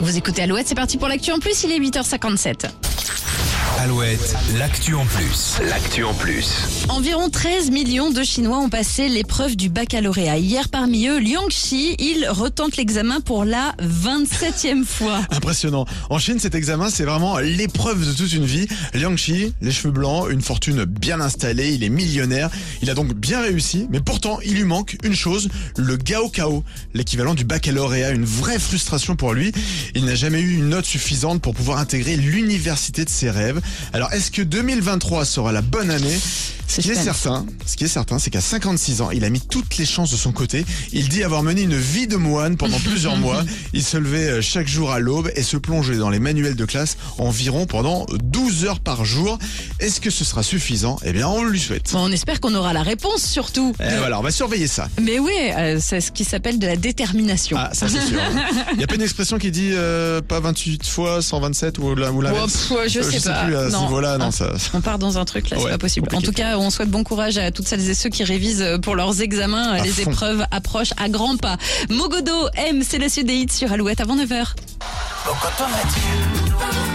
Vous écoutez Alouette, c'est parti pour l'actu en plus, il est 8h57. Alouette, l'actu en plus. L'actu en plus. Environ 13 millions de Chinois ont passé l'épreuve du baccalauréat. Hier, parmi eux, Liang Xi, il retente l'examen pour la 27e fois. Impressionnant. En Chine, cet examen, c'est vraiment l'épreuve de toute une vie. Liang Xi, les cheveux blancs, une fortune bien installée, il est millionnaire. Il a donc bien réussi, mais pourtant, il lui manque une chose, le Gaokao, l'équivalent du baccalauréat, une vraie frustration pour lui. Il n'a jamais eu une note suffisante pour pouvoir intégrer l'université de ses rêves. Alors, est-ce que 2023 sera la bonne année? Ce qui est certain, ce qui est certain, c'est qu'à 56 ans, il a mis toutes les chances de son côté. Il dit avoir mené une vie de moine pendant plusieurs mois. Il se levait euh, chaque jour à l'aube et se plongeait dans les manuels de classe environ pendant 12 heures par jour. Est-ce que ce sera suffisant? Eh bien, on lui souhaite. Bon, on espère qu'on aura la réponse surtout. Eh, voilà, on va surveiller ça. Mais oui, euh, c'est ce qui s'appelle de la détermination. Ah, ça c'est sûr. Il n'y a pas une expression qui dit euh, pas 28 fois 127 ou, la, ou l'inverse Oh, pff, je sais pas. plus à Non. niveau-là, non, Ah, ça. On part dans un truc là, c'est pas possible. En tout cas, on souhaite bon courage à toutes celles et ceux qui révisent pour leurs examens. À Les fond. épreuves approchent à grands pas. Mogodo M, c'est la suite des hits sur Alouette avant 9h. Bocoton là-dessus.